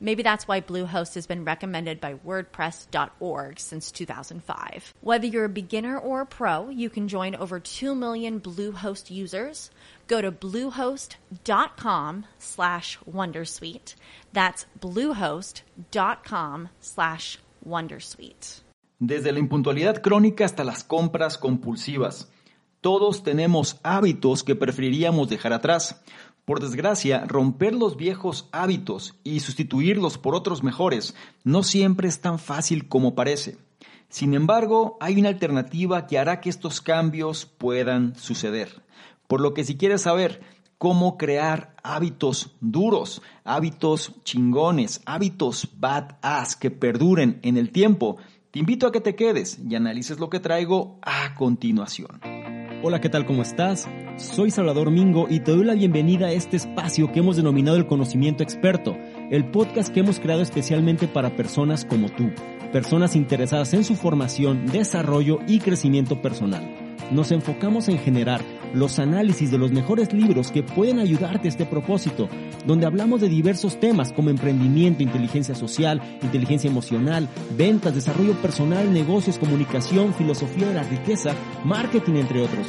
Maybe that's why Bluehost has been recommended by WordPress.org since 2005. Whether you're a beginner or a pro, you can join over 2 million Bluehost users. Go to bluehost.com slash Wondersuite. That's bluehost.com slash Wondersuite. Desde la impuntualidad crónica hasta las compras compulsivas. Todos tenemos hábitos que preferiríamos dejar atrás. Por desgracia, romper los viejos hábitos y sustituirlos por otros mejores no siempre es tan fácil como parece. Sin embargo, hay una alternativa que hará que estos cambios puedan suceder. Por lo que si quieres saber cómo crear hábitos duros, hábitos chingones, hábitos badass que perduren en el tiempo, te invito a que te quedes y analices lo que traigo a continuación. Hola, ¿qué tal? ¿Cómo estás? Soy Salvador Mingo y te doy la bienvenida a este espacio que hemos denominado el conocimiento experto, el podcast que hemos creado especialmente para personas como tú, personas interesadas en su formación, desarrollo y crecimiento personal. Nos enfocamos en generar los análisis de los mejores libros que pueden ayudarte a este propósito, donde hablamos de diversos temas como emprendimiento, inteligencia social, inteligencia emocional, ventas, desarrollo personal, negocios, comunicación, filosofía de la riqueza, marketing, entre otros.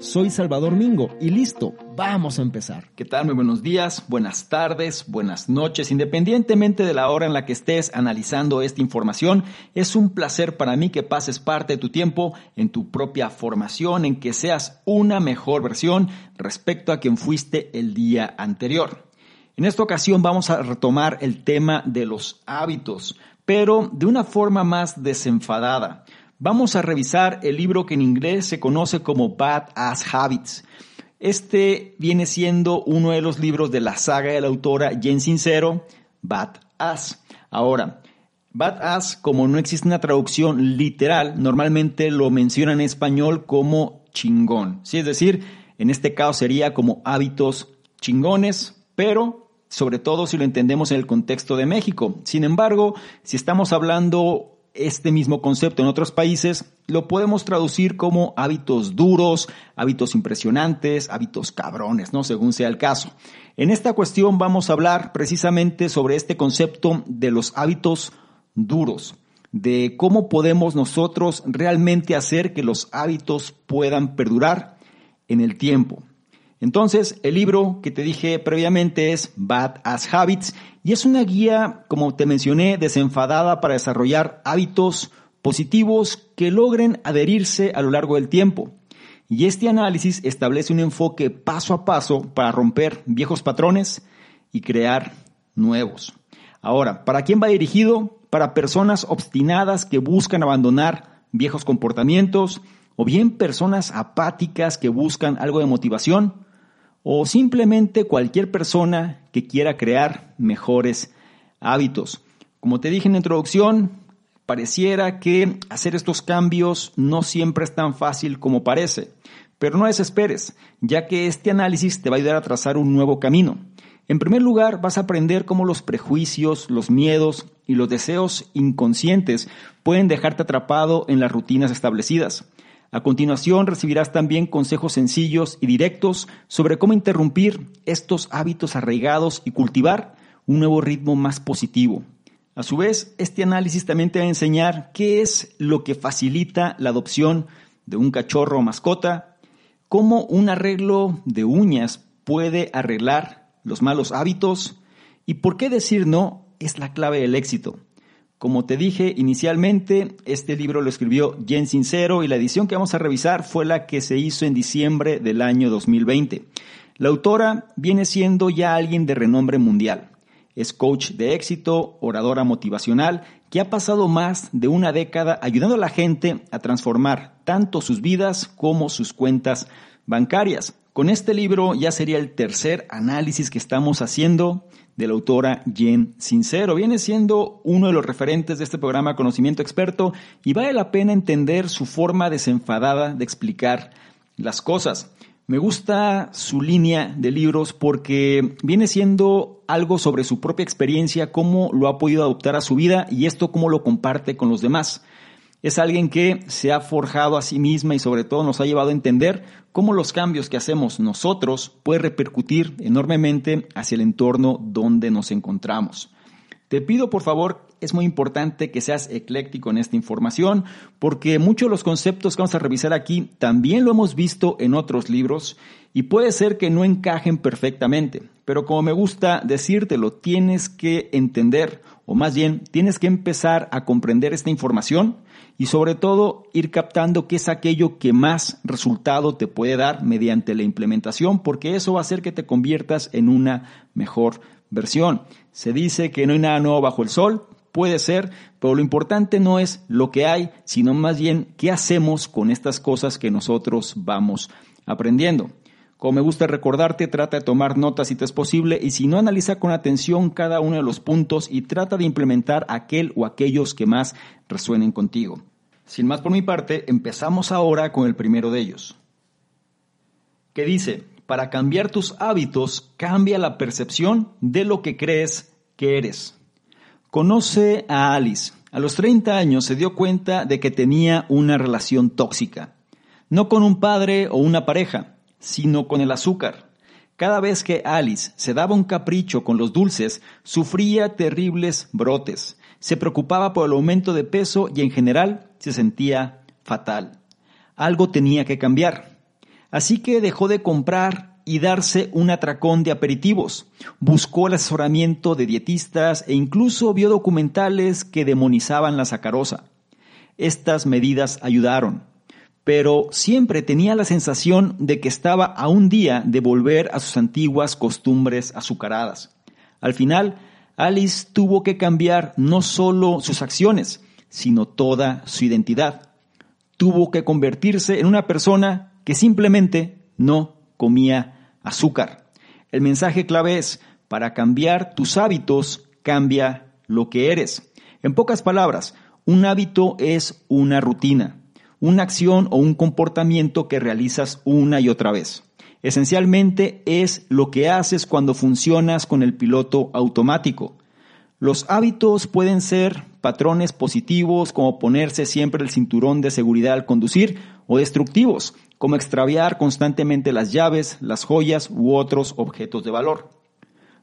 Soy Salvador Mingo y listo, vamos a empezar. ¿Qué tal? Muy buenos días, buenas tardes, buenas noches. Independientemente de la hora en la que estés analizando esta información, es un placer para mí que pases parte de tu tiempo en tu propia formación, en que seas una mejor versión respecto a quien fuiste el día anterior. En esta ocasión vamos a retomar el tema de los hábitos, pero de una forma más desenfadada Vamos a revisar el libro que en inglés se conoce como Bad Ass Habits. Este viene siendo uno de los libros de la saga de la autora Jen Sincero, Bad Ass. Ahora, Bad Ass, como no existe una traducción literal, normalmente lo menciona en español como chingón. ¿sí? Es decir, en este caso sería como hábitos chingones, pero sobre todo si lo entendemos en el contexto de México. Sin embargo, si estamos hablando este mismo concepto en otros países, lo podemos traducir como hábitos duros, hábitos impresionantes, hábitos cabrones, ¿no? Según sea el caso. En esta cuestión vamos a hablar precisamente sobre este concepto de los hábitos duros, de cómo podemos nosotros realmente hacer que los hábitos puedan perdurar en el tiempo. Entonces, el libro que te dije previamente es Bad as Habits y es una guía, como te mencioné, desenfadada para desarrollar hábitos positivos que logren adherirse a lo largo del tiempo. Y este análisis establece un enfoque paso a paso para romper viejos patrones y crear nuevos. Ahora, ¿para quién va dirigido? Para personas obstinadas que buscan abandonar viejos comportamientos o bien personas apáticas que buscan algo de motivación o simplemente cualquier persona que quiera crear mejores hábitos. Como te dije en la introducción, pareciera que hacer estos cambios no siempre es tan fácil como parece, pero no desesperes, ya que este análisis te va a ayudar a trazar un nuevo camino. En primer lugar, vas a aprender cómo los prejuicios, los miedos y los deseos inconscientes pueden dejarte atrapado en las rutinas establecidas. A continuación recibirás también consejos sencillos y directos sobre cómo interrumpir estos hábitos arraigados y cultivar un nuevo ritmo más positivo. A su vez, este análisis también te va a enseñar qué es lo que facilita la adopción de un cachorro o mascota, cómo un arreglo de uñas puede arreglar los malos hábitos y por qué decir no es la clave del éxito. Como te dije inicialmente, este libro lo escribió Jen Sincero y la edición que vamos a revisar fue la que se hizo en diciembre del año 2020. La autora viene siendo ya alguien de renombre mundial. Es coach de éxito, oradora motivacional, que ha pasado más de una década ayudando a la gente a transformar tanto sus vidas como sus cuentas bancarias. Con este libro ya sería el tercer análisis que estamos haciendo de la autora Jen Sincero. Viene siendo uno de los referentes de este programa Conocimiento Experto y vale la pena entender su forma desenfadada de explicar las cosas. Me gusta su línea de libros porque viene siendo algo sobre su propia experiencia, cómo lo ha podido adoptar a su vida y esto cómo lo comparte con los demás. Es alguien que se ha forjado a sí misma y sobre todo nos ha llevado a entender cómo los cambios que hacemos nosotros pueden repercutir enormemente hacia el entorno donde nos encontramos. Te pido por favor, es muy importante que seas ecléctico en esta información porque muchos de los conceptos que vamos a revisar aquí también lo hemos visto en otros libros y puede ser que no encajen perfectamente, pero como me gusta decírtelo, tienes que entender o más bien tienes que empezar a comprender esta información y sobre todo ir captando qué es aquello que más resultado te puede dar mediante la implementación, porque eso va a hacer que te conviertas en una mejor versión. Se dice que no hay nada nuevo bajo el sol, puede ser, pero lo importante no es lo que hay, sino más bien qué hacemos con estas cosas que nosotros vamos aprendiendo. Como me gusta recordarte, trata de tomar notas si te es posible y si no, analiza con atención cada uno de los puntos y trata de implementar aquel o aquellos que más resuenen contigo. Sin más por mi parte, empezamos ahora con el primero de ellos. Que dice, para cambiar tus hábitos, cambia la percepción de lo que crees que eres. Conoce a Alice. A los 30 años se dio cuenta de que tenía una relación tóxica. No con un padre o una pareja, sino con el azúcar. Cada vez que Alice se daba un capricho con los dulces, sufría terribles brotes, se preocupaba por el aumento de peso y en general se sentía fatal. Algo tenía que cambiar. Así que dejó de comprar y darse un atracón de aperitivos. Buscó el asesoramiento de dietistas e incluso vio documentales que demonizaban la sacarosa. Estas medidas ayudaron pero siempre tenía la sensación de que estaba a un día de volver a sus antiguas costumbres azucaradas. Al final, Alice tuvo que cambiar no solo sus acciones, sino toda su identidad. Tuvo que convertirse en una persona que simplemente no comía azúcar. El mensaje clave es, para cambiar tus hábitos, cambia lo que eres. En pocas palabras, un hábito es una rutina una acción o un comportamiento que realizas una y otra vez. Esencialmente es lo que haces cuando funcionas con el piloto automático. Los hábitos pueden ser patrones positivos como ponerse siempre el cinturón de seguridad al conducir o destructivos como extraviar constantemente las llaves, las joyas u otros objetos de valor.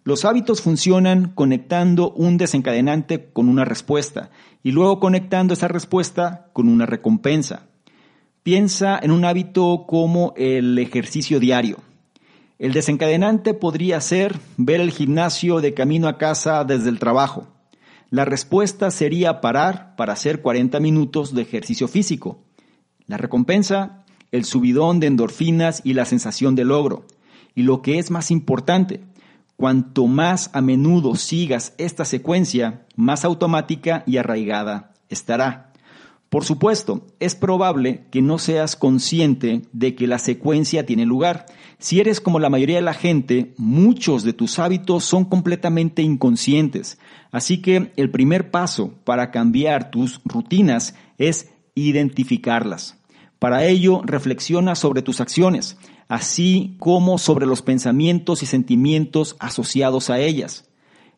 Los hábitos funcionan conectando un desencadenante con una respuesta y luego conectando esa respuesta con una recompensa. Piensa en un hábito como el ejercicio diario. El desencadenante podría ser ver el gimnasio de camino a casa desde el trabajo. La respuesta sería parar para hacer 40 minutos de ejercicio físico. La recompensa, el subidón de endorfinas y la sensación de logro. Y lo que es más importante, cuanto más a menudo sigas esta secuencia, más automática y arraigada estará. Por supuesto, es probable que no seas consciente de que la secuencia tiene lugar. Si eres como la mayoría de la gente, muchos de tus hábitos son completamente inconscientes. Así que el primer paso para cambiar tus rutinas es identificarlas. Para ello, reflexiona sobre tus acciones. así como sobre los pensamientos y sentimientos asociados a ellas.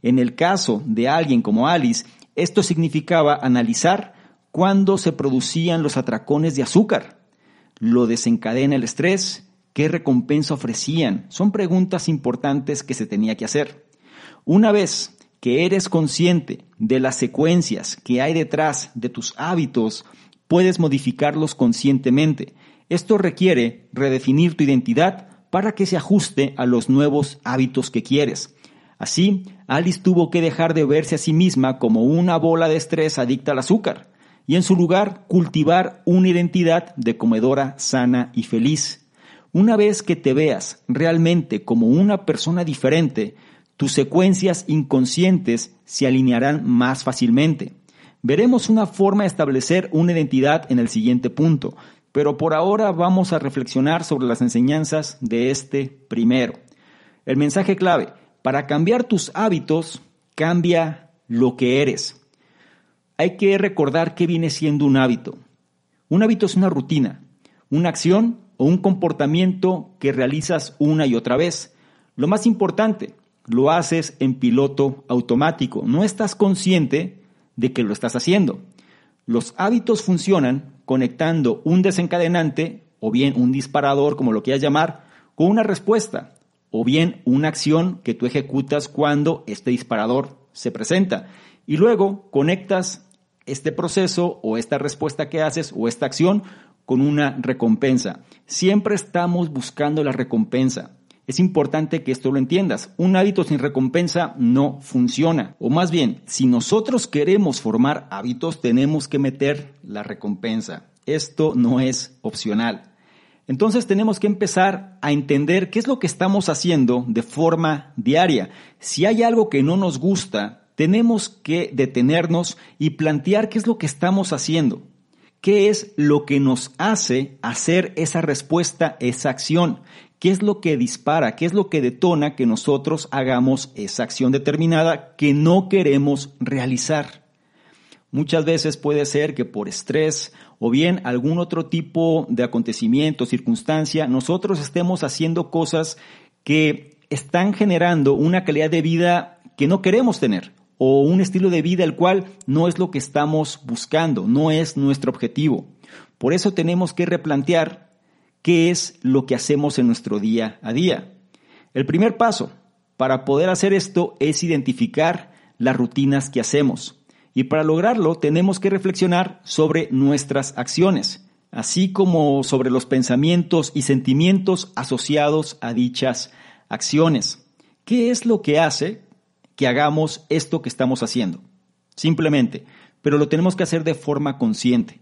En el caso de alguien como Alice, esto significaba analizar cuándo se producían los atracones de azúcar. ¿Lo desencadena el estrés? ¿Qué recompensa ofrecían? Son preguntas importantes que se tenía que hacer. Una vez que eres consciente de las secuencias que hay detrás de tus hábitos, puedes modificarlos conscientemente. Esto requiere redefinir tu identidad para que se ajuste a los nuevos hábitos que quieres. Así, Alice tuvo que dejar de verse a sí misma como una bola de estrés adicta al azúcar y en su lugar cultivar una identidad de comedora sana y feliz. Una vez que te veas realmente como una persona diferente, tus secuencias inconscientes se alinearán más fácilmente. Veremos una forma de establecer una identidad en el siguiente punto, pero por ahora vamos a reflexionar sobre las enseñanzas de este primero. El mensaje clave, para cambiar tus hábitos, cambia lo que eres. Hay que recordar qué viene siendo un hábito. Un hábito es una rutina, una acción o un comportamiento que realizas una y otra vez. Lo más importante, lo haces en piloto automático. No estás consciente de que lo estás haciendo. Los hábitos funcionan conectando un desencadenante o bien un disparador, como lo quieras llamar, con una respuesta o bien una acción que tú ejecutas cuando este disparador se presenta. Y luego conectas este proceso o esta respuesta que haces o esta acción con una recompensa. Siempre estamos buscando la recompensa. Es importante que esto lo entiendas. Un hábito sin recompensa no funciona. O más bien, si nosotros queremos formar hábitos, tenemos que meter la recompensa. Esto no es opcional. Entonces tenemos que empezar a entender qué es lo que estamos haciendo de forma diaria. Si hay algo que no nos gusta, tenemos que detenernos y plantear qué es lo que estamos haciendo. ¿Qué es lo que nos hace hacer esa respuesta, esa acción? ¿Qué es lo que dispara? ¿Qué es lo que detona que nosotros hagamos esa acción determinada que no queremos realizar? Muchas veces puede ser que por estrés o bien algún otro tipo de acontecimiento, circunstancia, nosotros estemos haciendo cosas que están generando una calidad de vida que no queremos tener o un estilo de vida el cual no es lo que estamos buscando, no es nuestro objetivo. Por eso tenemos que replantear qué es lo que hacemos en nuestro día a día. El primer paso para poder hacer esto es identificar las rutinas que hacemos. Y para lograrlo tenemos que reflexionar sobre nuestras acciones, así como sobre los pensamientos y sentimientos asociados a dichas acciones. ¿Qué es lo que hace que hagamos esto que estamos haciendo? Simplemente, pero lo tenemos que hacer de forma consciente.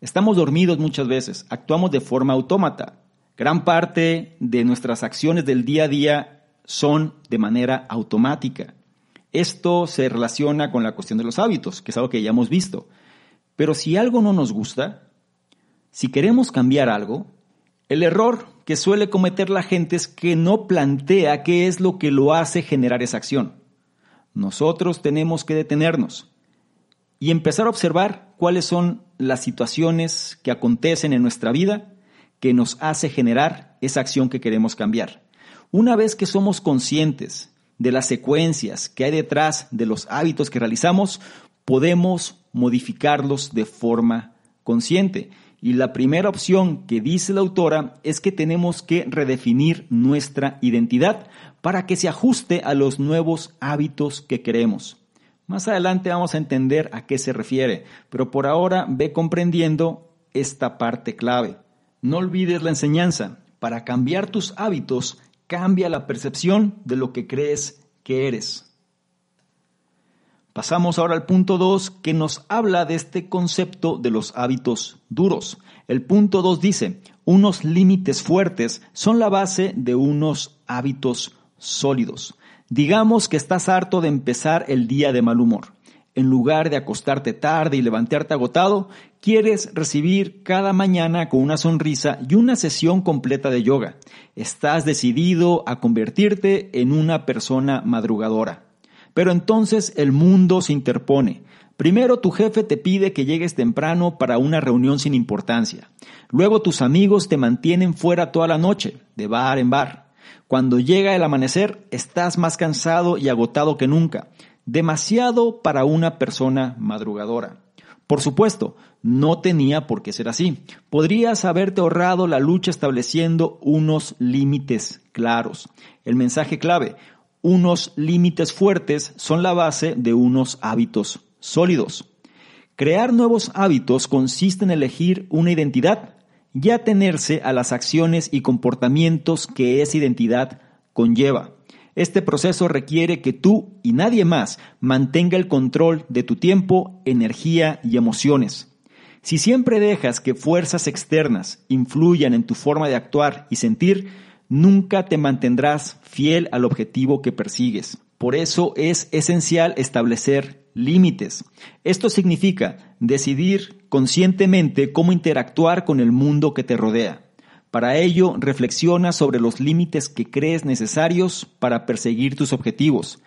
Estamos dormidos muchas veces, actuamos de forma autómata. Gran parte de nuestras acciones del día a día son de manera automática. Esto se relaciona con la cuestión de los hábitos, que es algo que ya hemos visto. Pero si algo no nos gusta, si queremos cambiar algo, el error que suele cometer la gente es que no plantea qué es lo que lo hace generar esa acción. Nosotros tenemos que detenernos y empezar a observar cuáles son las situaciones que acontecen en nuestra vida que nos hace generar esa acción que queremos cambiar. Una vez que somos conscientes de las secuencias que hay detrás de los hábitos que realizamos, podemos modificarlos de forma consciente. Y la primera opción que dice la autora es que tenemos que redefinir nuestra identidad para que se ajuste a los nuevos hábitos que queremos. Más adelante vamos a entender a qué se refiere, pero por ahora ve comprendiendo esta parte clave. No olvides la enseñanza. Para cambiar tus hábitos cambia la percepción de lo que crees que eres. Pasamos ahora al punto 2 que nos habla de este concepto de los hábitos duros. El punto 2 dice, unos límites fuertes son la base de unos hábitos sólidos. Digamos que estás harto de empezar el día de mal humor. En lugar de acostarte tarde y levantarte agotado, quieres recibir cada mañana con una sonrisa y una sesión completa de yoga. Estás decidido a convertirte en una persona madrugadora. Pero entonces el mundo se interpone. Primero tu jefe te pide que llegues temprano para una reunión sin importancia. Luego tus amigos te mantienen fuera toda la noche, de bar en bar. Cuando llega el amanecer, estás más cansado y agotado que nunca. Demasiado para una persona madrugadora. Por supuesto, no tenía por qué ser así. Podrías haberte ahorrado la lucha estableciendo unos límites claros. El mensaje clave, unos límites fuertes son la base de unos hábitos sólidos. Crear nuevos hábitos consiste en elegir una identidad y atenerse a las acciones y comportamientos que esa identidad conlleva. Este proceso requiere que tú y nadie más mantenga el control de tu tiempo, energía y emociones. Si siempre dejas que fuerzas externas influyan en tu forma de actuar y sentir, nunca te mantendrás fiel al objetivo que persigues. Por eso es esencial establecer límites. Esto significa decidir conscientemente cómo interactuar con el mundo que te rodea. Para ello, reflexiona sobre los límites que crees necesarios para perseguir tus objetivos.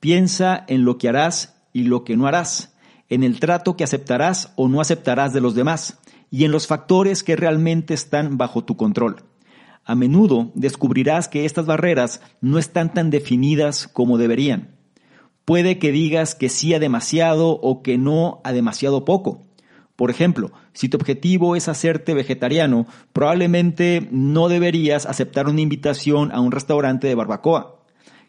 Piensa en lo que harás y lo que no harás, en el trato que aceptarás o no aceptarás de los demás, y en los factores que realmente están bajo tu control. A menudo descubrirás que estas barreras no están tan definidas como deberían. Puede que digas que sí a demasiado o que no a demasiado poco. Por ejemplo, si tu objetivo es hacerte vegetariano, probablemente no deberías aceptar una invitación a un restaurante de barbacoa.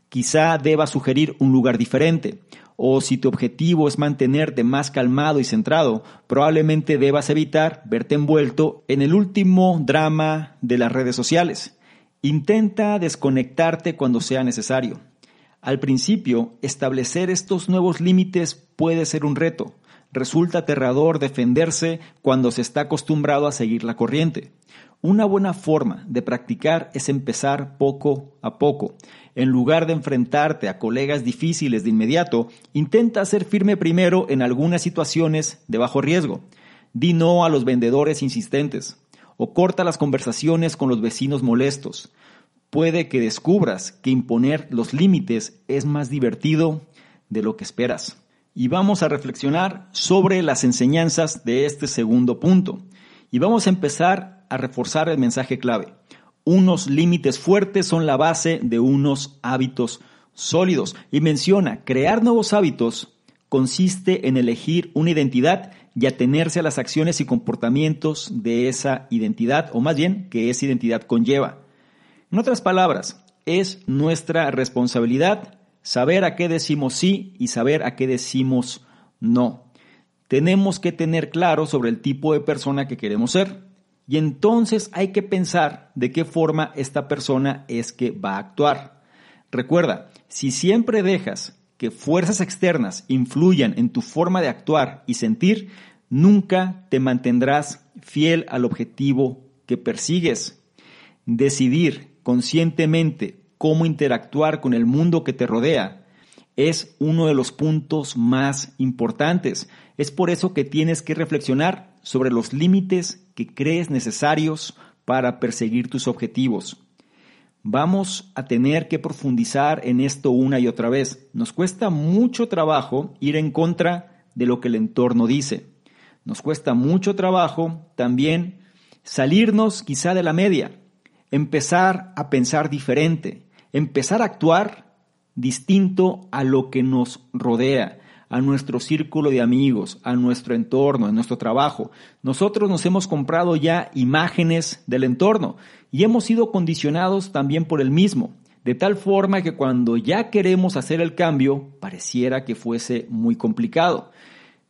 Quizá debas sugerir un lugar diferente. O si tu objetivo es mantenerte más calmado y centrado, probablemente debas evitar verte envuelto en el último drama de las redes sociales. Intenta desconectarte cuando sea necesario. Al principio, establecer estos nuevos límites puede ser un reto resulta aterrador defenderse cuando se está acostumbrado a seguir la corriente. Una buena forma de practicar es empezar poco a poco. En lugar de enfrentarte a colegas difíciles de inmediato, intenta ser firme primero en algunas situaciones de bajo riesgo. Di no a los vendedores insistentes o corta las conversaciones con los vecinos molestos. Puede que descubras que imponer los límites es más divertido de lo que esperas y vamos a reflexionar sobre las enseñanzas de este segundo punto. Y vamos a empezar a reforzar el mensaje clave. Unos límites fuertes son la base de unos hábitos sólidos. Y menciona, crear nuevos hábitos consiste en elegir una identidad y atenerse a las acciones y comportamientos de esa identidad, o más bien que esa identidad conlleva. En otras palabras, es nuestra responsabilidad saber a qué decimos sí y saber a qué decimos no. Tenemos que tener claro sobre el tipo de persona que queremos ser. Y entonces hay que pensar de qué forma esta persona es que va a actuar. Recuerda, si siempre dejas que fuerzas externas influyan en tu forma de actuar y sentir, nunca te mantendrás fiel al objetivo que persigues. Decidir conscientemente cómo interactuar con el mundo que te rodea es uno de los puntos más importantes. Es por eso que tienes que reflexionar sobre los límites que crees necesarios para perseguir tus objetivos. Vamos a tener que profundizar en esto una y otra vez. Nos cuesta mucho trabajo ir en contra de lo que el entorno dice. Nos cuesta mucho trabajo también salirnos quizá de la media, empezar a pensar diferente, empezar a actuar distinto a lo que nos rodea, a nuestro círculo de amigos, a nuestro entorno, a nuestro trabajo. Nosotros nos hemos comprado ya imágenes del entorno y hemos sido condicionados también por el mismo, de tal forma que cuando ya queremos hacer el cambio, pareciera que fuese muy complicado.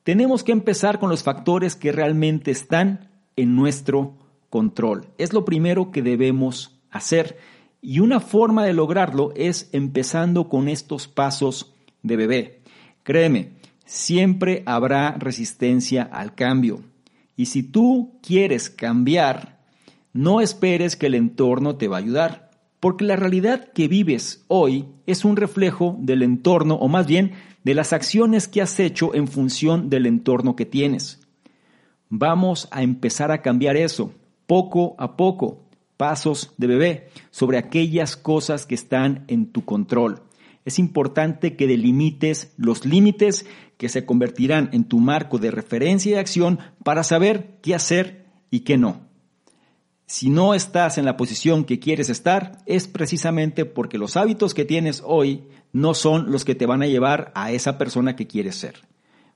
Tenemos que empezar con los factores que realmente están en nuestro control. Es lo primero que debemos hacer. Y una forma de lograrlo es empezando con estos pasos de bebé. Créeme, siempre habrá resistencia al cambio. Y si tú quieres cambiar, no esperes que el entorno te va a ayudar, porque la realidad que vives hoy es un reflejo del entorno, o más bien de las acciones que has hecho en función del entorno que tienes. Vamos a empezar a cambiar eso, poco a poco, pasos de bebé sobre aquellas cosas que están en tu control. Es importante que delimites los límites que se convertirán en tu marco de referencia y acción para saber qué hacer y qué no. Si no estás en la posición que quieres estar, es precisamente porque los hábitos que tienes hoy no son los que te van a llevar a esa persona que quieres ser.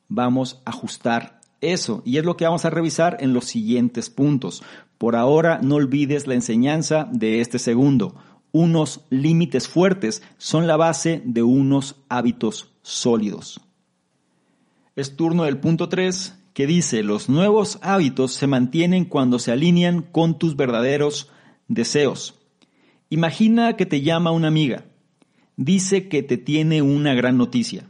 Vamos a ajustar eso y es lo que vamos a revisar en los siguientes puntos. Por ahora no olvides la enseñanza de este segundo. Unos límites fuertes son la base de unos hábitos sólidos. Es turno del punto 3 que dice, los nuevos hábitos se mantienen cuando se alinean con tus verdaderos deseos. Imagina que te llama una amiga. Dice que te tiene una gran noticia.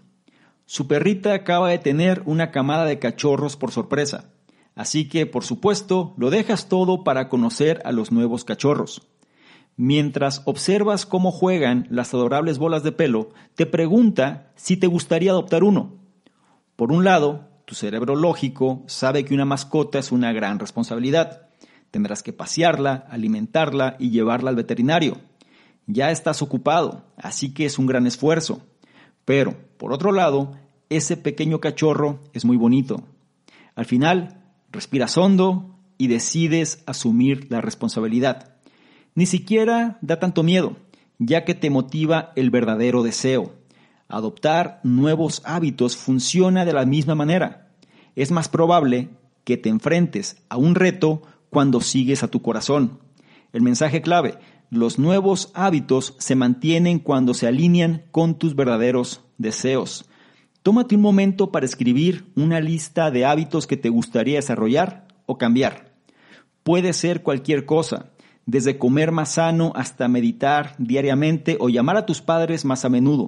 Su perrita acaba de tener una camada de cachorros por sorpresa. Así que, por supuesto, lo dejas todo para conocer a los nuevos cachorros. Mientras observas cómo juegan las adorables bolas de pelo, te pregunta si te gustaría adoptar uno. Por un lado, tu cerebro lógico sabe que una mascota es una gran responsabilidad. Tendrás que pasearla, alimentarla y llevarla al veterinario. Ya estás ocupado, así que es un gran esfuerzo. Pero, por otro lado, ese pequeño cachorro es muy bonito. Al final, respiras hondo y decides asumir la responsabilidad. Ni siquiera da tanto miedo, ya que te motiva el verdadero deseo. Adoptar nuevos hábitos funciona de la misma manera. Es más probable que te enfrentes a un reto cuando sigues a tu corazón. El mensaje clave, los nuevos hábitos se mantienen cuando se alinean con tus verdaderos deseos. Tómate un momento para escribir una lista de hábitos que te gustaría desarrollar o cambiar. Puede ser cualquier cosa, desde comer más sano hasta meditar diariamente o llamar a tus padres más a menudo.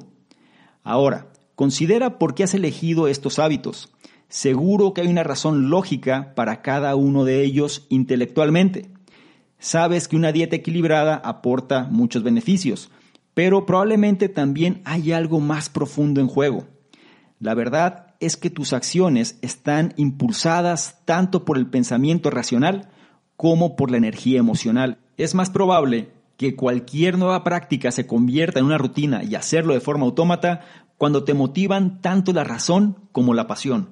Ahora, considera por qué has elegido estos hábitos. Seguro que hay una razón lógica para cada uno de ellos intelectualmente. Sabes que una dieta equilibrada aporta muchos beneficios, pero probablemente también hay algo más profundo en juego. La verdad es que tus acciones están impulsadas tanto por el pensamiento racional como por la energía emocional. Es más probable que cualquier nueva práctica se convierta en una rutina y hacerlo de forma autómata cuando te motivan tanto la razón como la pasión.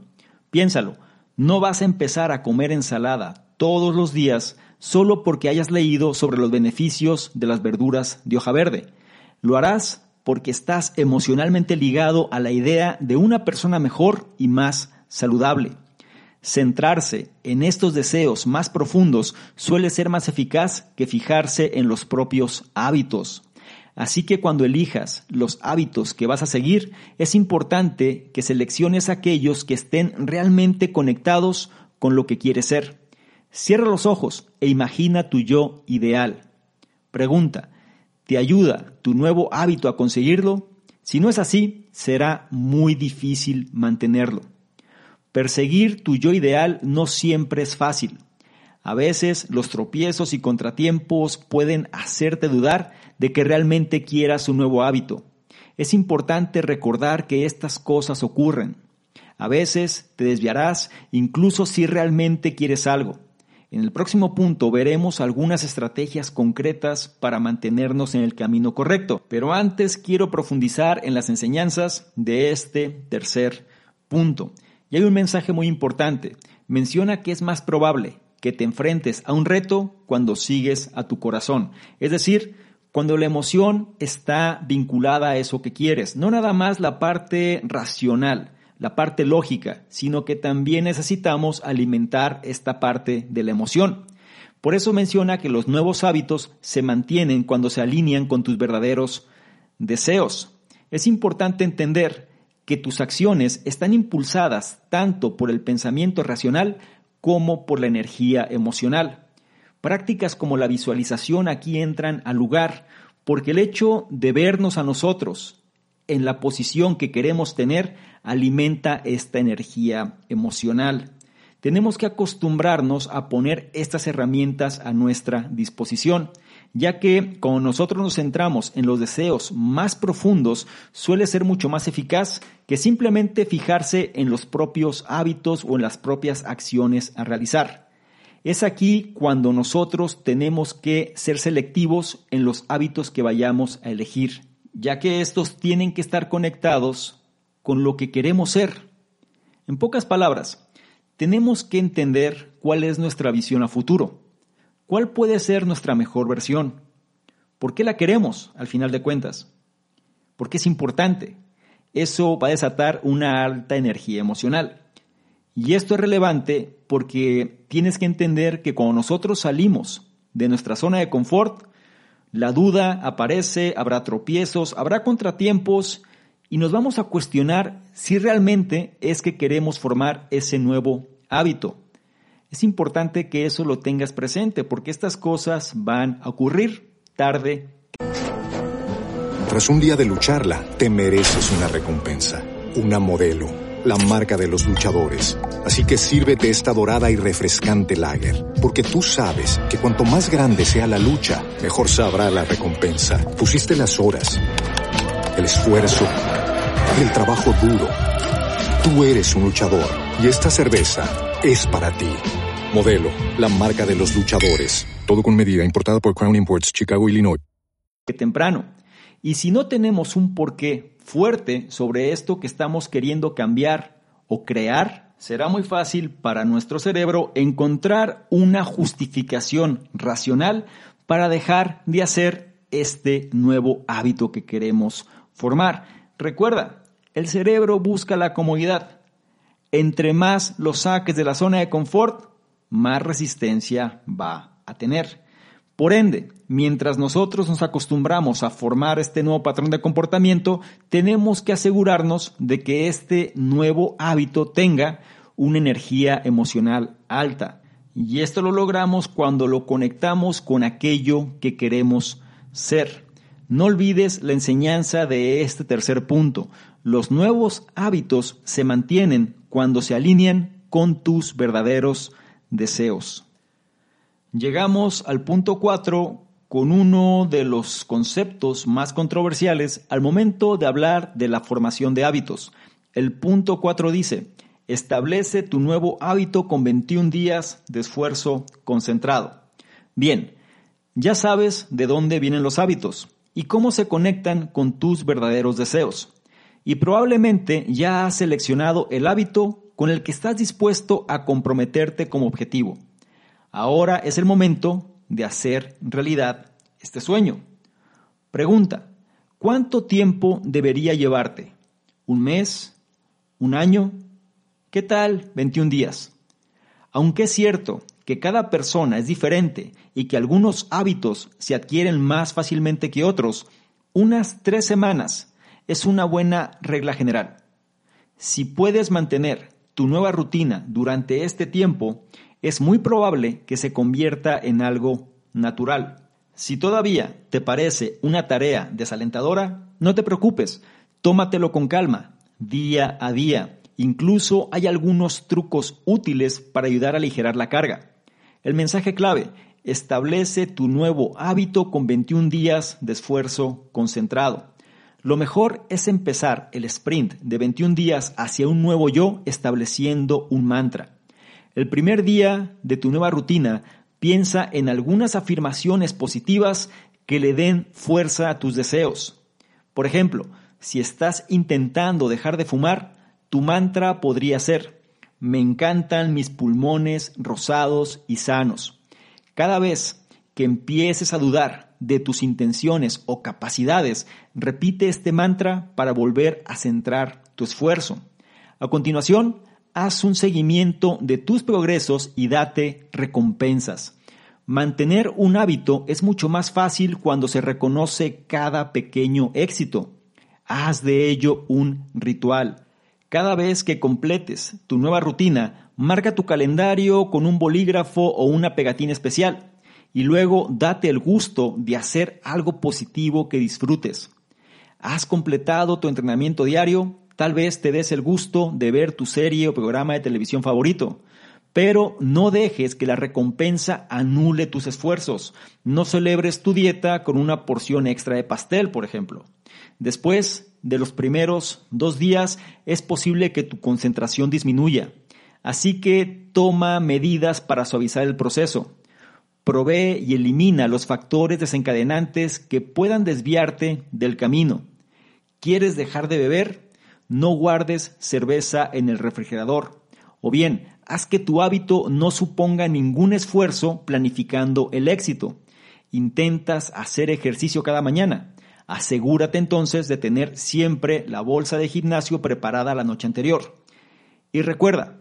Piénsalo, no vas a empezar a comer ensalada todos los días solo porque hayas leído sobre los beneficios de las verduras de hoja verde. Lo harás porque estás emocionalmente ligado a la idea de una persona mejor y más saludable. Centrarse en estos deseos más profundos suele ser más eficaz que fijarse en los propios hábitos. Así que cuando elijas los hábitos que vas a seguir, es importante que selecciones aquellos que estén realmente conectados con lo que quieres ser. Cierra los ojos e imagina tu yo ideal. Pregunta, ¿te ayuda tu nuevo hábito a conseguirlo? Si no es así, será muy difícil mantenerlo. Perseguir tu yo ideal no siempre es fácil. A veces los tropiezos y contratiempos pueden hacerte dudar de que realmente quieras un nuevo hábito. Es importante recordar que estas cosas ocurren. A veces te desviarás incluso si realmente quieres algo. En el próximo punto veremos algunas estrategias concretas para mantenernos en el camino correcto, pero antes quiero profundizar en las enseñanzas de este tercer punto. Y hay un mensaje muy importante. Menciona que es más probable que te enfrentes a un reto cuando sigues a tu corazón. Es decir, cuando la emoción está vinculada a eso que quieres. No nada más la parte racional, la parte lógica, sino que también necesitamos alimentar esta parte de la emoción. Por eso menciona que los nuevos hábitos se mantienen cuando se alinean con tus verdaderos deseos. Es importante entender que tus acciones están impulsadas tanto por el pensamiento racional como por la energía emocional. Prácticas como la visualización aquí entran al lugar porque el hecho de vernos a nosotros en la posición que queremos tener alimenta esta energía emocional. Tenemos que acostumbrarnos a poner estas herramientas a nuestra disposición ya que cuando nosotros nos centramos en los deseos más profundos, suele ser mucho más eficaz que simplemente fijarse en los propios hábitos o en las propias acciones a realizar. Es aquí cuando nosotros tenemos que ser selectivos en los hábitos que vayamos a elegir ya que estos tienen que estar conectados con lo que queremos ser. En pocas palabras, tenemos que entender cuál es nuestra visión a futuro, cuál puede ser nuestra mejor versión, por qué la queremos al final de cuentas, por qué es importante. Eso va a desatar una alta energía emocional. Y esto es relevante porque tienes que entender que cuando nosotros salimos de nuestra zona de confort, la duda aparece, habrá tropiezos, habrá contratiempos y nos vamos a cuestionar si realmente es que queremos formar ese nuevo hábito. Es importante que eso lo tengas presente porque estas cosas van a ocurrir tarde. Tras un día de lucharla, te mereces una recompensa, una modelo, la marca de los luchadores. Así que sírvete esta dorada y refrescante lager, porque tú sabes que cuanto más grande sea la lucha, mejor sabrá la recompensa. Pusiste las horas, el esfuerzo, el trabajo duro. Tú eres un luchador y esta cerveza es para ti. Modelo, la marca de los luchadores. Todo con medida, importada por Crown Imports, Chicago, Illinois. Temprano. Y si no tenemos un porqué fuerte sobre esto que estamos queriendo cambiar o crear, será muy fácil para nuestro cerebro encontrar una justificación racional para dejar de hacer este nuevo hábito que queremos formar. Recuerda, el cerebro busca la comodidad. Entre más lo saques de la zona de confort, más resistencia va a tener. Por ende, mientras nosotros nos acostumbramos a formar este nuevo patrón de comportamiento, tenemos que asegurarnos de que este nuevo hábito tenga una energía emocional alta. Y esto lo logramos cuando lo conectamos con aquello que queremos ser. No olvides la enseñanza de este tercer punto. Los nuevos hábitos se mantienen cuando se alinean con tus verdaderos deseos. Llegamos al punto 4 con uno de los conceptos más controversiales al momento de hablar de la formación de hábitos. El punto 4 dice, establece tu nuevo hábito con 21 días de esfuerzo concentrado. Bien, ya sabes de dónde vienen los hábitos y cómo se conectan con tus verdaderos deseos. Y probablemente ya has seleccionado el hábito con el que estás dispuesto a comprometerte como objetivo. Ahora es el momento de hacer realidad este sueño. Pregunta, ¿cuánto tiempo debería llevarte? ¿Un mes? ¿Un año? ¿Qué tal 21 días? Aunque es cierto que cada persona es diferente y que algunos hábitos se adquieren más fácilmente que otros, unas tres semanas es una buena regla general. Si puedes mantener tu nueva rutina durante este tiempo, es muy probable que se convierta en algo natural. Si todavía te parece una tarea desalentadora, no te preocupes, tómatelo con calma, día a día. Incluso hay algunos trucos útiles para ayudar a aligerar la carga. El mensaje clave, establece tu nuevo hábito con 21 días de esfuerzo concentrado. Lo mejor es empezar el sprint de 21 días hacia un nuevo yo estableciendo un mantra. El primer día de tu nueva rutina, piensa en algunas afirmaciones positivas que le den fuerza a tus deseos. Por ejemplo, si estás intentando dejar de fumar, tu mantra podría ser, me encantan mis pulmones rosados y sanos. Cada vez que empieces a dudar de tus intenciones o capacidades, repite este mantra para volver a centrar tu esfuerzo. A continuación, haz un seguimiento de tus progresos y date recompensas. Mantener un hábito es mucho más fácil cuando se reconoce cada pequeño éxito. Haz de ello un ritual. Cada vez que completes tu nueva rutina, marca tu calendario con un bolígrafo o una pegatina especial y luego date el gusto de hacer algo positivo que disfrutes. ¿Has completado tu entrenamiento diario? Tal vez te des el gusto de ver tu serie o programa de televisión favorito. Pero no dejes que la recompensa anule tus esfuerzos. No celebres tu dieta con una porción extra de pastel, por ejemplo. Después de los primeros dos días es posible que tu concentración disminuya. Así que toma medidas para suavizar el proceso. Provee y elimina los factores desencadenantes que puedan desviarte del camino. ¿Quieres dejar de beber? No guardes cerveza en el refrigerador. O bien, haz que tu hábito no suponga ningún esfuerzo planificando el éxito. Intentas hacer ejercicio cada mañana. Asegúrate entonces de tener siempre la bolsa de gimnasio preparada la noche anterior. Y recuerda,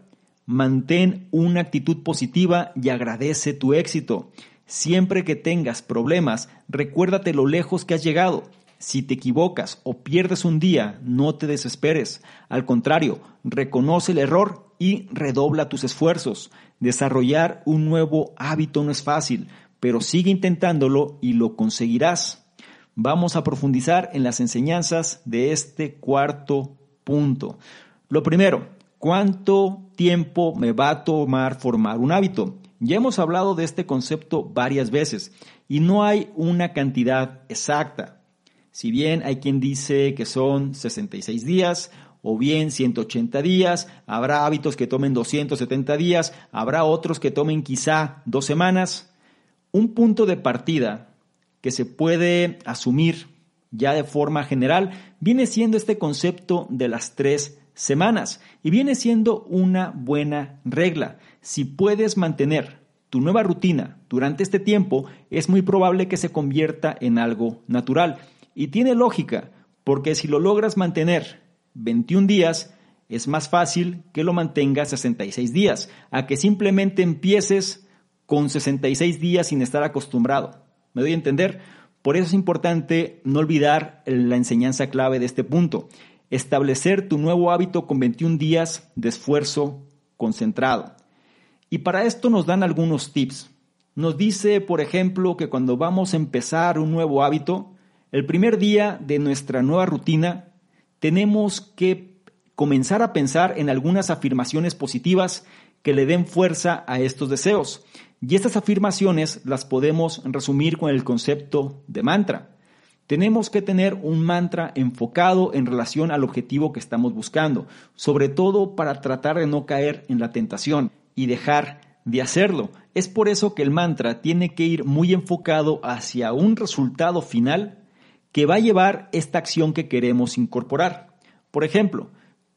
mantén una actitud positiva y agradece tu éxito. Siempre que tengas problemas, recuérdate lo lejos que has llegado. Si te equivocas o pierdes un día, no te desesperes. Al contrario, reconoce el error y redobla tus esfuerzos. Desarrollar un nuevo hábito no es fácil, pero sigue intentándolo y lo conseguirás. Vamos a profundizar en las enseñanzas de este cuarto punto. Lo primero, ¿Cuánto tiempo me va a tomar formar un hábito? Ya hemos hablado de este concepto varias veces y no hay una cantidad exacta. Si bien hay quien dice que son 66 días o bien 180 días, habrá hábitos que tomen 270 días, habrá otros que tomen quizá dos semanas. Un punto de partida que se puede asumir ya de forma general viene siendo este concepto de las tres semanas y viene siendo una buena regla. Si puedes mantener tu nueva rutina durante este tiempo, es muy probable que se convierta en algo natural. Y tiene lógica, porque si lo logras mantener 21 días, es más fácil que lo mantengas 66 días, a que simplemente empieces con 66 días sin estar acostumbrado. ¿Me doy a entender? Por eso es importante no olvidar la enseñanza clave de este punto establecer tu nuevo hábito con 21 días de esfuerzo concentrado. Y para esto nos dan algunos tips. Nos dice, por ejemplo, que cuando vamos a empezar un nuevo hábito, el primer día de nuestra nueva rutina, tenemos que comenzar a pensar en algunas afirmaciones positivas que le den fuerza a estos deseos. Y estas afirmaciones las podemos resumir con el concepto de mantra. Tenemos que tener un mantra enfocado en relación al objetivo que estamos buscando, sobre todo para tratar de no caer en la tentación y dejar de hacerlo. Es por eso que el mantra tiene que ir muy enfocado hacia un resultado final que va a llevar esta acción que queremos incorporar. Por ejemplo,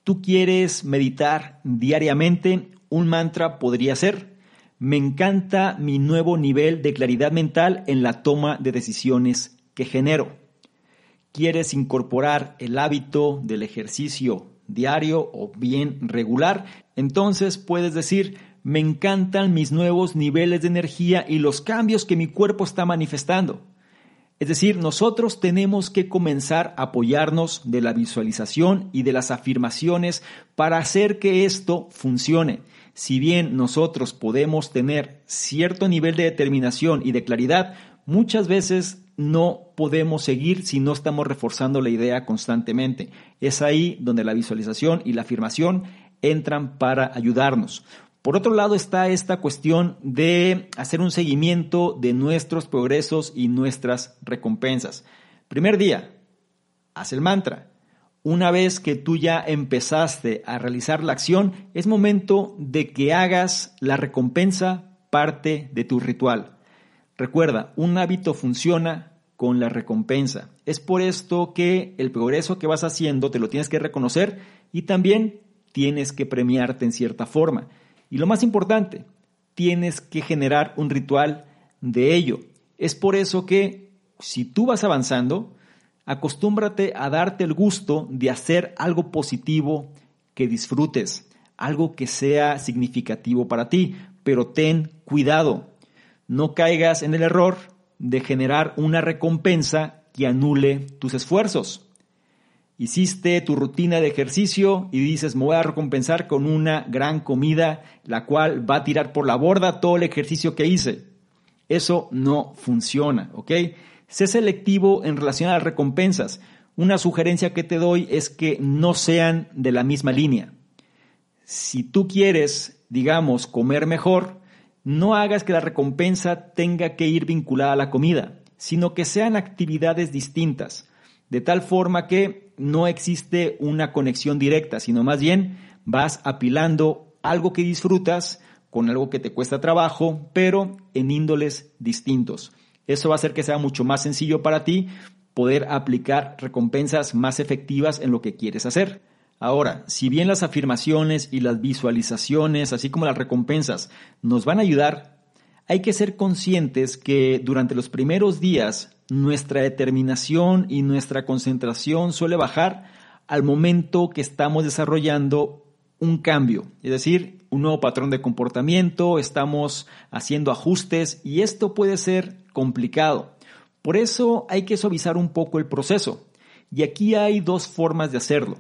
tú quieres meditar diariamente, un mantra podría ser, me encanta mi nuevo nivel de claridad mental en la toma de decisiones que genero quieres incorporar el hábito del ejercicio diario o bien regular, entonces puedes decir, me encantan mis nuevos niveles de energía y los cambios que mi cuerpo está manifestando. Es decir, nosotros tenemos que comenzar a apoyarnos de la visualización y de las afirmaciones para hacer que esto funcione. Si bien nosotros podemos tener cierto nivel de determinación y de claridad, muchas veces no podemos seguir si no estamos reforzando la idea constantemente. Es ahí donde la visualización y la afirmación entran para ayudarnos. Por otro lado está esta cuestión de hacer un seguimiento de nuestros progresos y nuestras recompensas. Primer día, haz el mantra. Una vez que tú ya empezaste a realizar la acción, es momento de que hagas la recompensa parte de tu ritual. Recuerda, un hábito funciona con la recompensa. Es por esto que el progreso que vas haciendo te lo tienes que reconocer y también tienes que premiarte en cierta forma. Y lo más importante, tienes que generar un ritual de ello. Es por eso que si tú vas avanzando, acostúmbrate a darte el gusto de hacer algo positivo que disfrutes, algo que sea significativo para ti, pero ten cuidado no caigas en el error de generar una recompensa que anule tus esfuerzos. Hiciste tu rutina de ejercicio y dices, me voy a recompensar con una gran comida, la cual va a tirar por la borda todo el ejercicio que hice. Eso no funciona, ¿ok? Sé selectivo en relación a las recompensas. Una sugerencia que te doy es que no sean de la misma línea. Si tú quieres, digamos, comer mejor, no hagas que la recompensa tenga que ir vinculada a la comida, sino que sean actividades distintas, de tal forma que no existe una conexión directa, sino más bien vas apilando algo que disfrutas con algo que te cuesta trabajo, pero en índoles distintos. Eso va a hacer que sea mucho más sencillo para ti poder aplicar recompensas más efectivas en lo que quieres hacer. Ahora, si bien las afirmaciones y las visualizaciones, así como las recompensas, nos van a ayudar, hay que ser conscientes que durante los primeros días nuestra determinación y nuestra concentración suele bajar al momento que estamos desarrollando un cambio, es decir, un nuevo patrón de comportamiento, estamos haciendo ajustes y esto puede ser complicado. Por eso hay que suavizar un poco el proceso. Y aquí hay dos formas de hacerlo.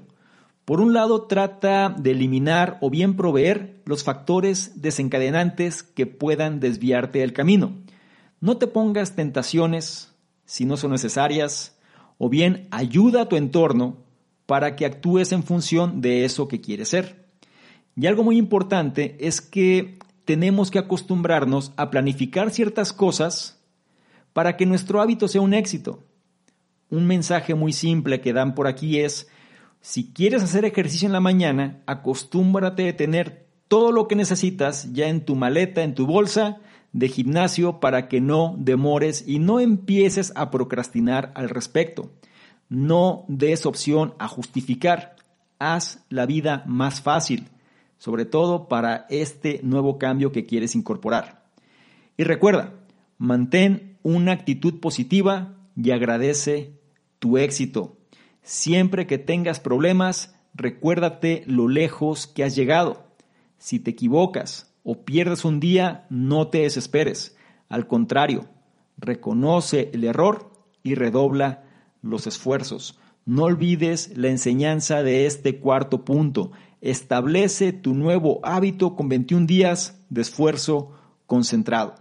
Por un lado, trata de eliminar o bien proveer los factores desencadenantes que puedan desviarte del camino. No te pongas tentaciones si no son necesarias, o bien ayuda a tu entorno para que actúes en función de eso que quieres ser. Y algo muy importante es que tenemos que acostumbrarnos a planificar ciertas cosas para que nuestro hábito sea un éxito. Un mensaje muy simple que dan por aquí es, si quieres hacer ejercicio en la mañana, acostúmbrate a tener todo lo que necesitas ya en tu maleta, en tu bolsa de gimnasio para que no demores y no empieces a procrastinar al respecto. No des opción a justificar. Haz la vida más fácil, sobre todo para este nuevo cambio que quieres incorporar. Y recuerda, mantén una actitud positiva y agradece tu éxito. Siempre que tengas problemas, recuérdate lo lejos que has llegado. Si te equivocas o pierdes un día, no te desesperes. Al contrario, reconoce el error y redobla los esfuerzos. No olvides la enseñanza de este cuarto punto. Establece tu nuevo hábito con 21 días de esfuerzo concentrado.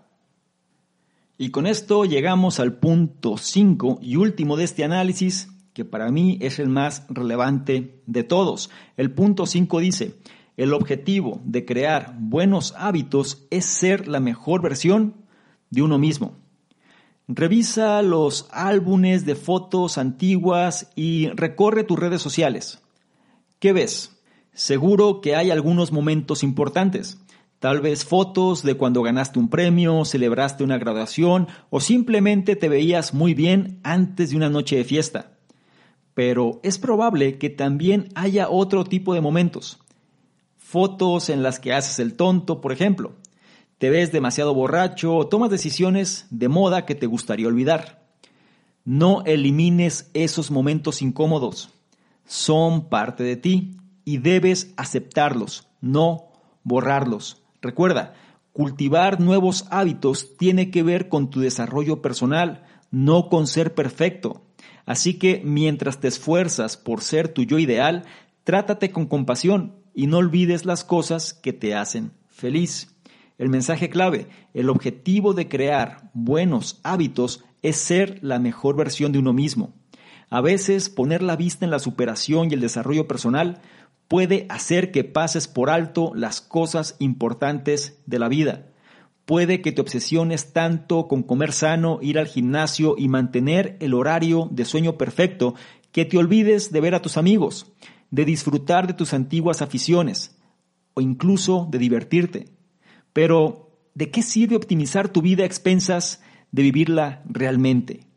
Y con esto llegamos al punto 5 y último de este análisis que para mí es el más relevante de todos. El punto 5 dice, el objetivo de crear buenos hábitos es ser la mejor versión de uno mismo. Revisa los álbumes de fotos antiguas y recorre tus redes sociales. ¿Qué ves? Seguro que hay algunos momentos importantes. Tal vez fotos de cuando ganaste un premio, celebraste una graduación o simplemente te veías muy bien antes de una noche de fiesta pero es probable que también haya otro tipo de momentos. Fotos en las que haces el tonto, por ejemplo. Te ves demasiado borracho o tomas decisiones de moda que te gustaría olvidar. No elimines esos momentos incómodos. Son parte de ti y debes aceptarlos, no borrarlos. Recuerda, cultivar nuevos hábitos tiene que ver con tu desarrollo personal, no con ser perfecto. Así que mientras te esfuerzas por ser tu yo ideal, trátate con compasión y no olvides las cosas que te hacen feliz. El mensaje clave, el objetivo de crear buenos hábitos es ser la mejor versión de uno mismo. A veces poner la vista en la superación y el desarrollo personal puede hacer que pases por alto las cosas importantes de la vida. Puede que te obsesiones tanto con comer sano, ir al gimnasio y mantener el horario de sueño perfecto que te olvides de ver a tus amigos, de disfrutar de tus antiguas aficiones o incluso de divertirte. Pero, ¿de qué sirve optimizar tu vida a expensas de vivirla realmente?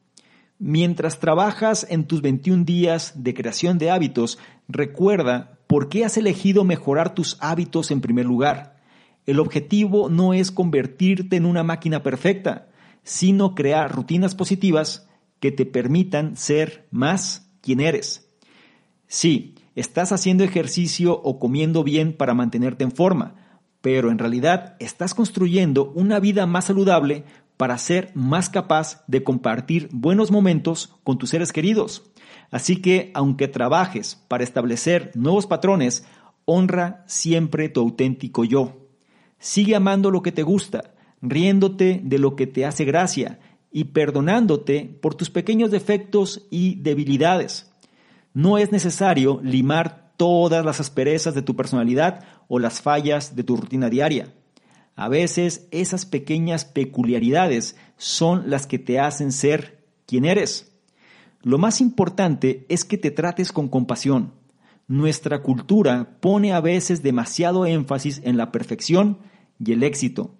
Mientras trabajas en tus 21 días de creación de hábitos, recuerda por qué has elegido mejorar tus hábitos en primer lugar. El objetivo no es convertirte en una máquina perfecta, sino crear rutinas positivas que te permitan ser más quien eres. Sí, estás haciendo ejercicio o comiendo bien para mantenerte en forma, pero en realidad estás construyendo una vida más saludable para ser más capaz de compartir buenos momentos con tus seres queridos. Así que, aunque trabajes para establecer nuevos patrones, honra siempre tu auténtico yo. Sigue amando lo que te gusta, riéndote de lo que te hace gracia y perdonándote por tus pequeños defectos y debilidades. No es necesario limar todas las asperezas de tu personalidad o las fallas de tu rutina diaria. A veces esas pequeñas peculiaridades son las que te hacen ser quien eres. Lo más importante es que te trates con compasión. Nuestra cultura pone a veces demasiado énfasis en la perfección y el éxito.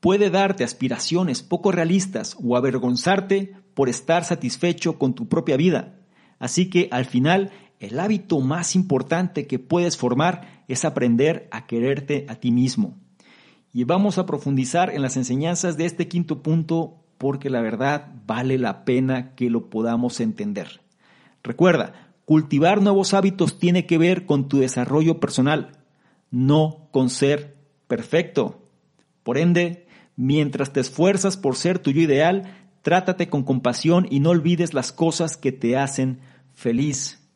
Puede darte aspiraciones poco realistas o avergonzarte por estar satisfecho con tu propia vida. Así que al final el hábito más importante que puedes formar es aprender a quererte a ti mismo. Y vamos a profundizar en las enseñanzas de este quinto punto porque la verdad vale la pena que lo podamos entender. Recuerda, cultivar nuevos hábitos tiene que ver con tu desarrollo personal, no con ser perfecto. Por ende, mientras te esfuerzas por ser tu yo ideal, trátate con compasión y no olvides las cosas que te hacen feliz.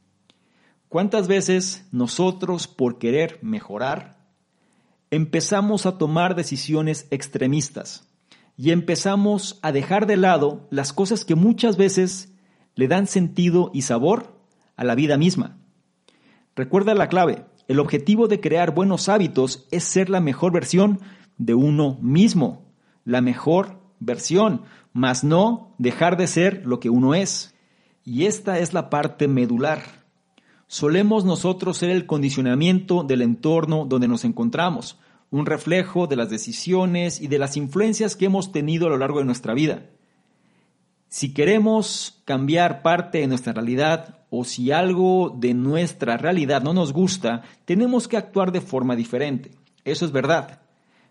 ¿Cuántas veces nosotros, por querer mejorar, empezamos a tomar decisiones extremistas y empezamos a dejar de lado las cosas que muchas veces le dan sentido y sabor a la vida misma? Recuerda la clave, el objetivo de crear buenos hábitos es ser la mejor versión de uno mismo, la mejor versión, mas no dejar de ser lo que uno es. Y esta es la parte medular. Solemos nosotros ser el condicionamiento del entorno donde nos encontramos, un reflejo de las decisiones y de las influencias que hemos tenido a lo largo de nuestra vida. Si queremos cambiar parte de nuestra realidad o si algo de nuestra realidad no nos gusta, tenemos que actuar de forma diferente. Eso es verdad.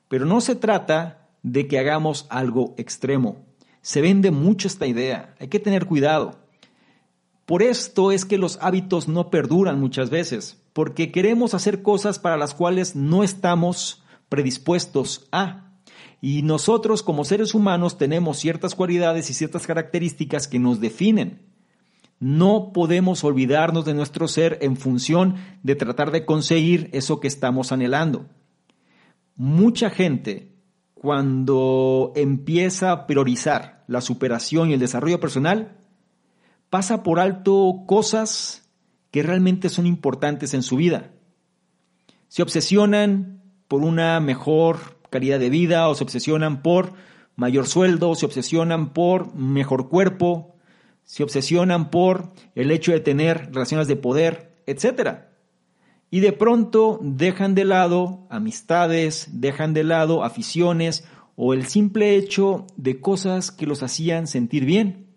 Pero no se trata de que hagamos algo extremo. Se vende mucho esta idea, hay que tener cuidado. Por esto es que los hábitos no perduran muchas veces, porque queremos hacer cosas para las cuales no estamos predispuestos a. Y nosotros como seres humanos tenemos ciertas cualidades y ciertas características que nos definen. No podemos olvidarnos de nuestro ser en función de tratar de conseguir eso que estamos anhelando. Mucha gente cuando empieza a priorizar la superación y el desarrollo personal, pasa por alto cosas que realmente son importantes en su vida. Se obsesionan por una mejor calidad de vida o se obsesionan por mayor sueldo, se obsesionan por mejor cuerpo, se obsesionan por el hecho de tener relaciones de poder, etcétera y de pronto dejan de lado amistades, dejan de lado aficiones o el simple hecho de cosas que los hacían sentir bien.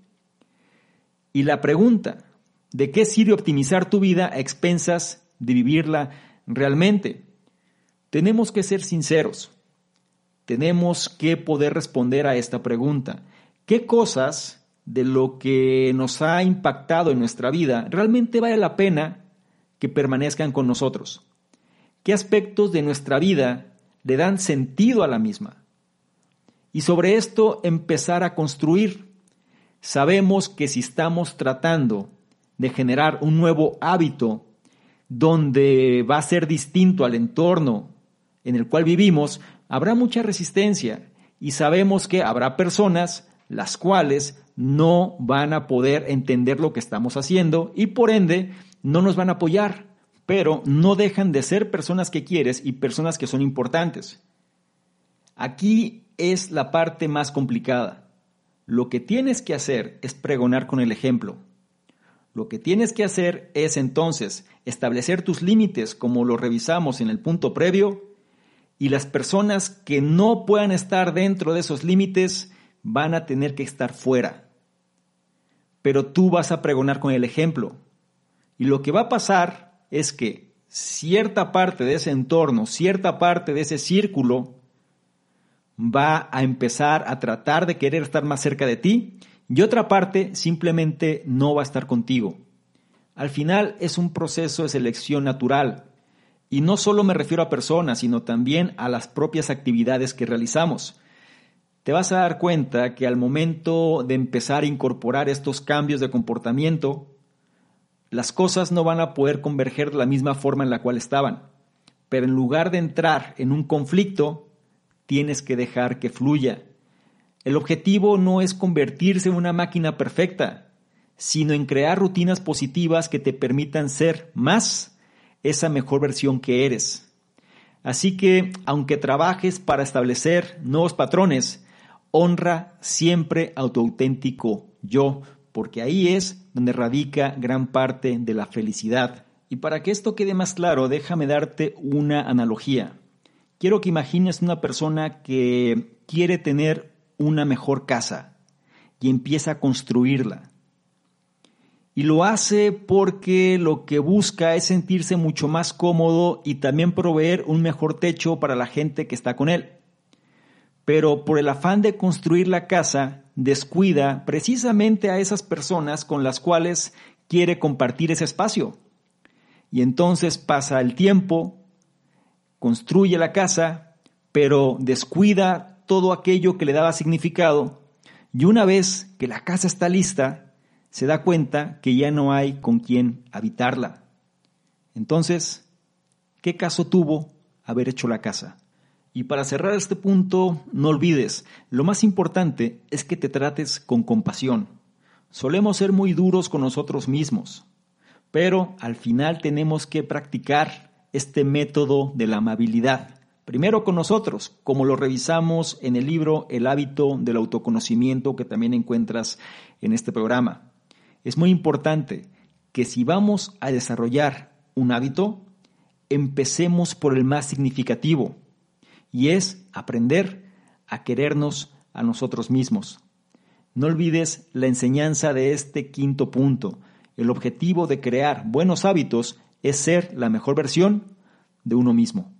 Y la pregunta, ¿de qué sirve optimizar tu vida a expensas de vivirla realmente? Tenemos que ser sinceros. Tenemos que poder responder a esta pregunta. ¿Qué cosas de lo que nos ha impactado en nuestra vida realmente vale la pena que permanezcan con nosotros? ¿Qué aspectos de nuestra vida le dan sentido a la misma? Y sobre esto empezar a construir. Sabemos que si estamos tratando de generar un nuevo hábito donde va a ser distinto al entorno en el cual vivimos, habrá mucha resistencia y sabemos que habrá personas las cuales no van a poder entender lo que estamos haciendo y por ende no nos van a apoyar, pero no dejan de ser personas que quieres y personas que son importantes. Aquí es la parte más complicada. Lo que tienes que hacer es pregonar con el ejemplo. Lo que tienes que hacer es entonces establecer tus límites como lo revisamos en el punto previo y las personas que no puedan estar dentro de esos límites van a tener que estar fuera. Pero tú vas a pregonar con el ejemplo. Y lo que va a pasar es que cierta parte de ese entorno, cierta parte de ese círculo, va a empezar a tratar de querer estar más cerca de ti y otra parte simplemente no va a estar contigo. Al final es un proceso de selección natural y no solo me refiero a personas, sino también a las propias actividades que realizamos. Te vas a dar cuenta que al momento de empezar a incorporar estos cambios de comportamiento, las cosas no van a poder converger de la misma forma en la cual estaban. Pero en lugar de entrar en un conflicto, tienes que dejar que fluya. El objetivo no es convertirse en una máquina perfecta, sino en crear rutinas positivas que te permitan ser más esa mejor versión que eres. Así que, aunque trabajes para establecer nuevos patrones, honra siempre a tu auténtico yo, porque ahí es donde radica gran parte de la felicidad. Y para que esto quede más claro, déjame darte una analogía. quiero que imagines una persona que quiere tener una mejor casa y empieza a construirla. Y lo hace porque lo que busca es sentirse mucho más cómodo y también proveer un mejor techo para la gente que está con él. Pero por el afán de construir la casa, descuida precisamente a esas personas con las cuales quiere compartir ese espacio. Y entonces pasa el tiempo, construye la casa, pero descuida todo aquello que le daba significado. Y una vez que la casa está lista, se da cuenta que ya no hay con quien habitarla. Entonces, ¿qué caso tuvo haber hecho la casa? Y para cerrar este punto, no olvides, lo más importante es que te trates con compasión. Solemos ser muy duros con nosotros mismos, pero al final tenemos que practicar este método de la amabilidad. Primero con nosotros, como lo revisamos en el libro El hábito del autoconocimiento que también encuentras en este programa es muy importante que si vamos a desarrollar un hábito, empecemos por el más significativo, y es aprender a querernos a nosotros mismos. No olvides la enseñanza de este quinto punto. El objetivo de crear buenos hábitos es ser la mejor versión de uno mismo.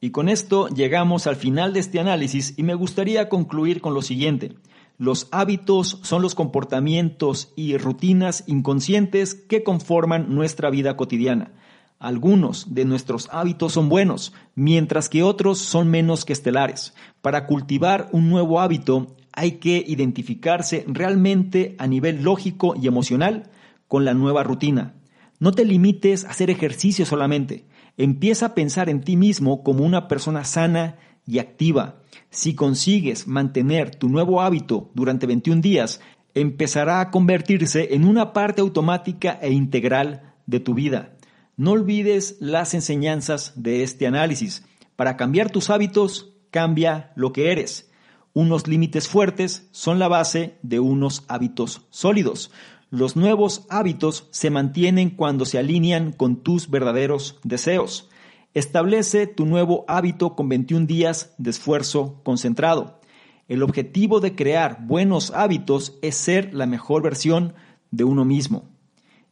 Y con esto llegamos al final de este análisis y me gustaría concluir con lo siguiente. Los hábitos son los comportamientos y rutinas inconscientes que conforman nuestra vida cotidiana. Algunos de nuestros hábitos son buenos, mientras que otros son menos que estelares. Para cultivar un nuevo hábito hay que identificarse realmente a nivel lógico y emocional con la nueva rutina. No te limites a hacer ejercicio solamente. Empieza a pensar en ti mismo como una persona sana y activa. Si consigues mantener tu nuevo hábito durante 21 días, empezará a convertirse en una parte automática e integral de tu vida. No olvides las enseñanzas de este análisis. Para cambiar tus hábitos, cambia lo que eres. Unos límites fuertes son la base de unos hábitos sólidos. Los nuevos hábitos se mantienen cuando se alinean con tus verdaderos deseos. Establece tu nuevo hábito con 21 días de esfuerzo concentrado. El objetivo de crear buenos hábitos es ser la mejor versión de uno mismo.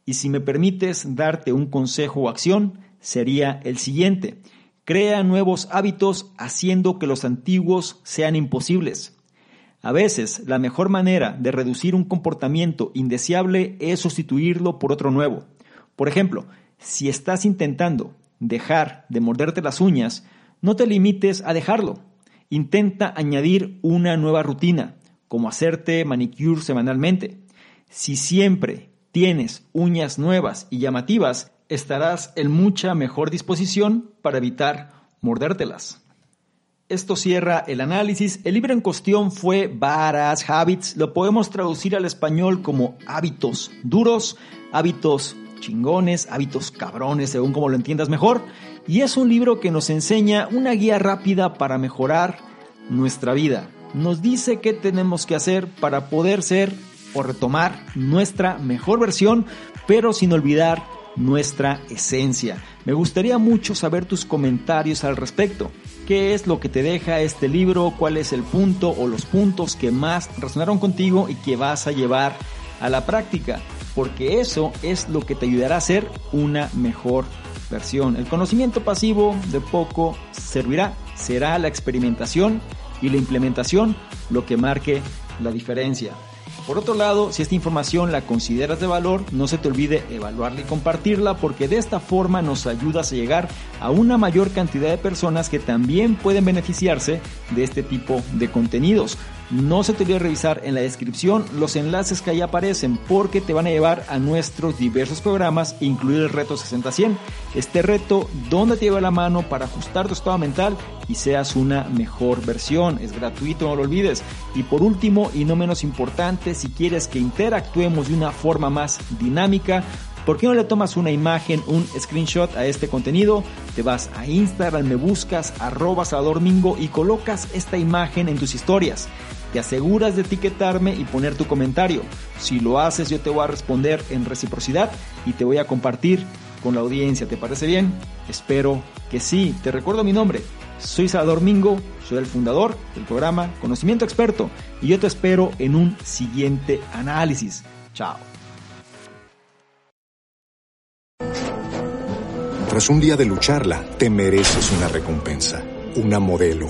Y si me permites darte un consejo o acción, sería el siguiente. Crea nuevos hábitos haciendo que los antiguos sean imposibles. A veces, la mejor manera de reducir un comportamiento indeseable es sustituirlo por otro nuevo. Por ejemplo, si estás intentando dejar de morderte las uñas, no te limites a dejarlo. Intenta añadir una nueva rutina, como hacerte manicure semanalmente. Si siempre tienes uñas nuevas y llamativas, estarás en mucha mejor disposición para evitar mordértelas. Esto cierra el análisis. El libro en cuestión fue Varas Habits. Lo podemos traducir al español como hábitos duros, hábitos chingones, hábitos cabrones, según como lo entiendas mejor. Y es un libro que nos enseña una guía rápida para mejorar nuestra vida. Nos dice qué tenemos que hacer para poder ser o retomar nuestra mejor versión, pero sin olvidar nuestra esencia. Me gustaría mucho saber tus comentarios al respecto. ¿Qué es lo que te deja este libro? ¿Cuál es el punto o los puntos que más resonaron contigo y que vas a llevar a la práctica? porque eso es lo que te ayudará a ser una mejor versión. El conocimiento pasivo de poco servirá, será la experimentación y la implementación lo que marque la diferencia. Por otro lado, si esta información la consideras de valor, no se te olvide evaluarla y compartirla porque de esta forma nos ayudas a llegar a una mayor cantidad de personas que también pueden beneficiarse de este tipo de contenidos. No se te olvide revisar en la descripción los enlaces que ahí aparecen porque te van a llevar a nuestros diversos programas, incluido el reto 60-100. Este reto donde te lleva la mano para ajustar tu estado mental y seas una mejor versión. Es gratuito, no lo olvides. Y por último y no menos importante, si quieres que interactuemos de una forma más dinámica, ¿Por qué no le tomas una imagen, un screenshot a este contenido? Te vas a Instagram, me buscas arroba Mingo y colocas esta imagen en tus historias. Te aseguras de etiquetarme y poner tu comentario. Si lo haces yo te voy a responder en reciprocidad y te voy a compartir con la audiencia. ¿Te parece bien? Espero que sí, te recuerdo mi nombre. Soy Salvador Mingo, soy el fundador del programa Conocimiento Experto y yo te espero en un siguiente análisis. Chao. Tras un día de lucharla, te mereces una recompensa, una modelo,